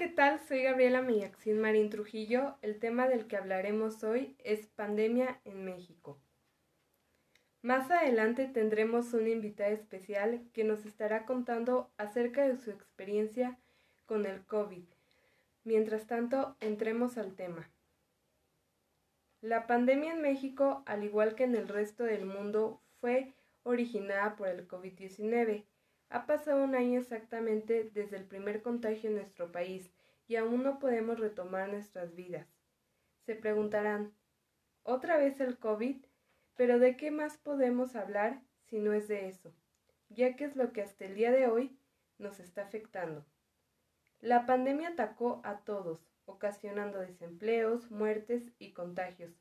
¿qué tal? Soy Gabriela Millaxín Marín Trujillo. El tema del que hablaremos hoy es pandemia en México. Más adelante tendremos una invitada especial que nos estará contando acerca de su experiencia con el COVID. Mientras tanto, entremos al tema. La pandemia en México, al igual que en el resto del mundo, fue originada por el COVID-19 ha pasado un año exactamente desde el primer contagio en nuestro país y aún no podemos retomar nuestras vidas. Se preguntarán, ¿otra vez el COVID? Pero ¿de qué más podemos hablar si no es de eso? Ya que es lo que hasta el día de hoy nos está afectando. La pandemia atacó a todos, ocasionando desempleos, muertes y contagios,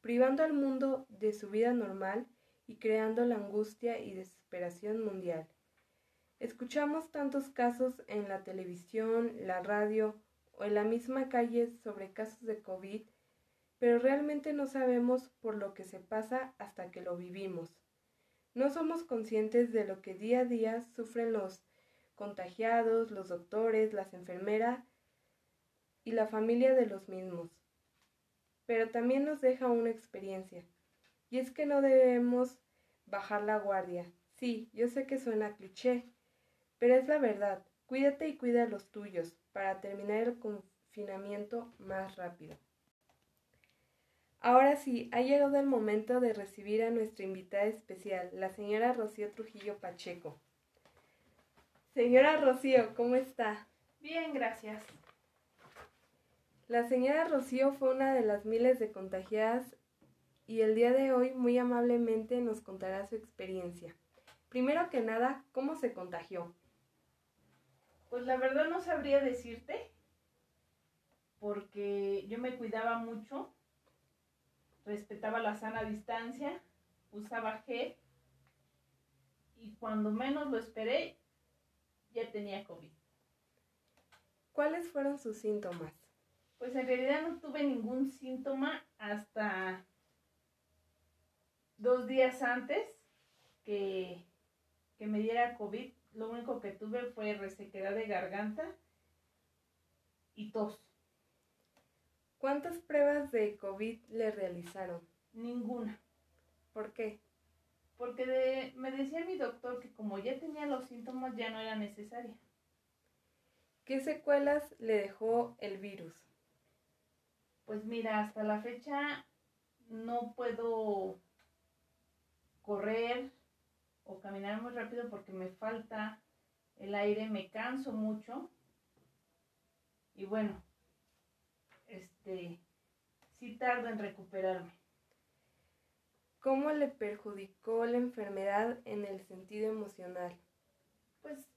privando al mundo de su vida normal y creando la angustia y desesperación mundial. Escuchamos tantos casos en la televisión, la radio o en la misma calle sobre casos de COVID, pero realmente no sabemos por lo que se pasa hasta que lo vivimos. No somos conscientes de lo que día a día sufren los contagiados, los doctores, las enfermeras y la familia de los mismos. Pero también nos deja una experiencia, y es que no debemos bajar la guardia. Sí, yo sé que suena cliché, pero es la verdad, cuídate y cuida a los tuyos para terminar el confinamiento más rápido. Ahora sí, ha llegado el momento de recibir a nuestra invitada especial, la señora Rocío Trujillo Pacheco. Señora Rocío, ¿cómo está? Bien, gracias. La señora Rocío fue una de las miles de contagiadas y el día de hoy muy amablemente nos contará su experiencia. Primero que nada, ¿cómo se contagió? Pues la verdad no sabría decirte, porque yo me cuidaba mucho, respetaba la sana distancia, usaba gel y cuando menos lo esperé ya tenía COVID. ¿Cuáles fueron sus síntomas? Pues en realidad no tuve ningún síntoma hasta dos días antes que, que me diera COVID lo único que tuve fue resequedad de garganta y tos. ¿Cuántas pruebas de COVID le realizaron? Ninguna. ¿Por qué? Porque me decía mi doctor que como ya tenía los síntomas ya no era necesaria. ¿Qué secuelas le dejó el virus? Pues mira, hasta la fecha no puedo correr, o caminar muy rápido porque me falta el aire, me canso mucho. Y bueno, este, sí tardo en recuperarme. ¿Cómo le perjudicó la enfermedad en el sentido emocional? Pues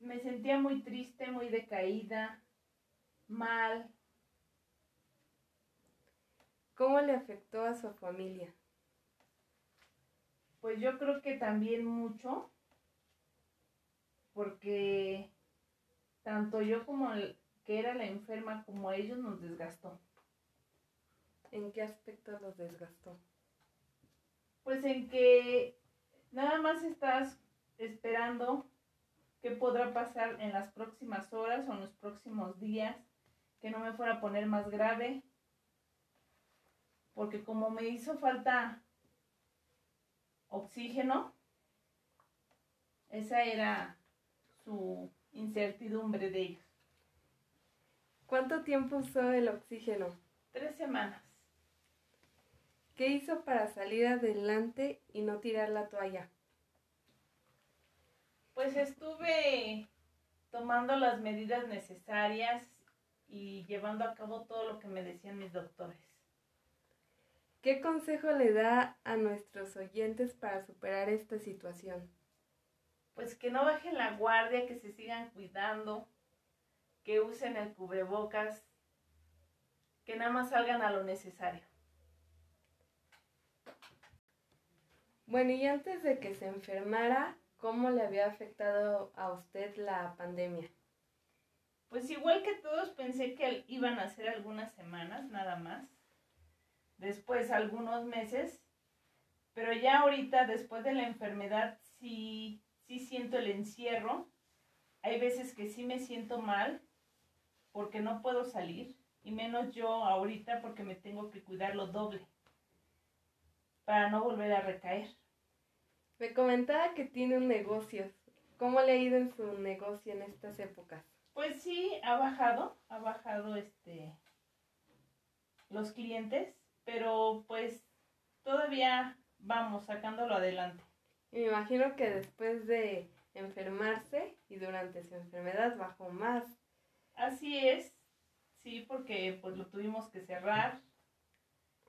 me sentía muy triste, muy decaída, mal. ¿Cómo le afectó a su familia? Pues yo creo que también mucho, porque tanto yo como el que era la enferma como ellos nos desgastó. ¿En qué aspecto los desgastó? Pues en que nada más estás esperando qué podrá pasar en las próximas horas o en los próximos días, que no me fuera a poner más grave, porque como me hizo falta oxígeno. Esa era su incertidumbre de ellos. ¿Cuánto tiempo usó el oxígeno? Tres semanas. ¿Qué hizo para salir adelante y no tirar la toalla? Pues estuve tomando las medidas necesarias y llevando a cabo todo lo que me decían mis doctores. ¿Qué consejo le da a nuestros oyentes para superar esta situación? Pues que no bajen la guardia, que se sigan cuidando, que usen el cubrebocas, que nada más salgan a lo necesario. Bueno, y antes de que se enfermara, ¿cómo le había afectado a usted la pandemia? Pues igual que todos pensé que iban a ser algunas semanas nada más después algunos meses, pero ya ahorita después de la enfermedad sí, sí siento el encierro. Hay veces que sí me siento mal, porque no puedo salir, y menos yo ahorita porque me tengo que cuidar lo doble para no volver a recaer. Me comentaba que tiene un negocio. ¿Cómo le ha ido en su negocio en estas épocas? Pues sí, ha bajado, ha bajado este los clientes, pero pues todavía vamos sacándolo adelante. Y me imagino que después de enfermarse y durante su enfermedad bajó más. Así es, sí, porque pues lo tuvimos que cerrar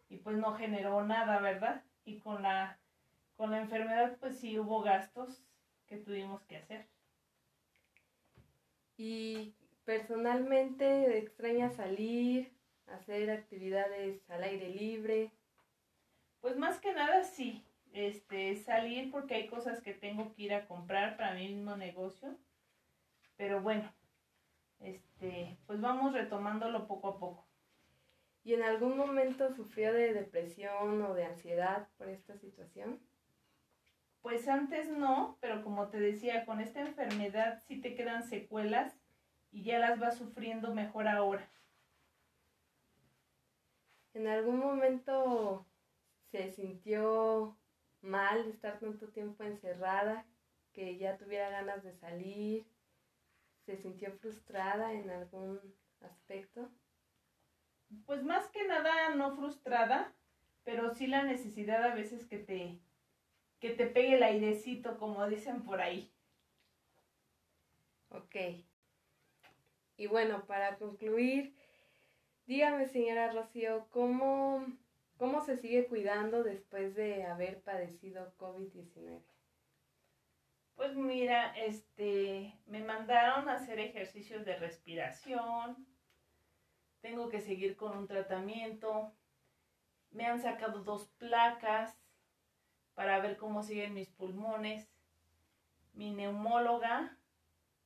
y pues no generó nada, ¿verdad? Y con la con la enfermedad pues sí hubo gastos que tuvimos que hacer. Y personalmente extraña salir, hacer actividades al aire libre. Pues más que nada sí, este, salir porque hay cosas que tengo que ir a comprar para mi mismo negocio. Pero bueno, este, pues vamos retomándolo poco a poco. ¿Y en algún momento sufrió de depresión o de ansiedad por esta situación? Pues antes no, pero como te decía, con esta enfermedad sí te quedan secuelas y ya las vas sufriendo mejor ahora. ¿En algún momento se sintió mal estar tanto tiempo encerrada, que ya tuviera ganas de salir? ¿Se sintió frustrada en algún aspecto? Pues más que nada no frustrada, pero sí la necesidad a veces que te que te pegue el airecito, como dicen por ahí. Ok. Y bueno, para concluir, dígame, señora Rocío, ¿cómo, cómo se sigue cuidando después de haber padecido COVID-19? Pues mira, este, me mandaron a hacer ejercicios de respiración, tengo que seguir con un tratamiento, me han sacado dos placas, para ver cómo siguen mis pulmones. Mi neumóloga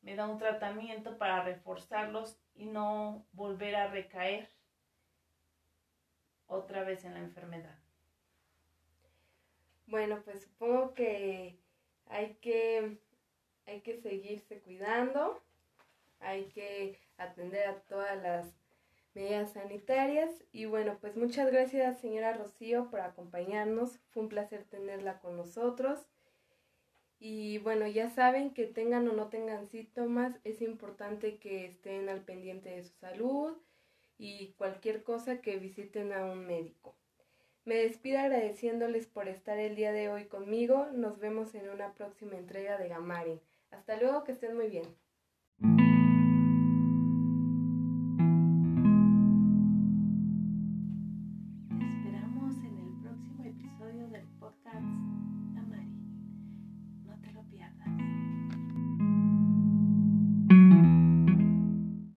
me da un tratamiento para reforzarlos y no volver a recaer otra vez en la enfermedad. Bueno, pues supongo que hay que, hay que seguirse cuidando, hay que atender a todas las medidas sanitarias. Y bueno, pues muchas gracias señora Rocío por acompañarnos. Fue un placer tenerla con nosotros. Y bueno, ya saben que tengan o no tengan síntomas, es importante que estén al pendiente de su salud y cualquier cosa que visiten a un médico. Me despido agradeciéndoles por estar el día de hoy conmigo. Nos vemos en una próxima entrega de Gamarin. Hasta luego, que estén muy bien.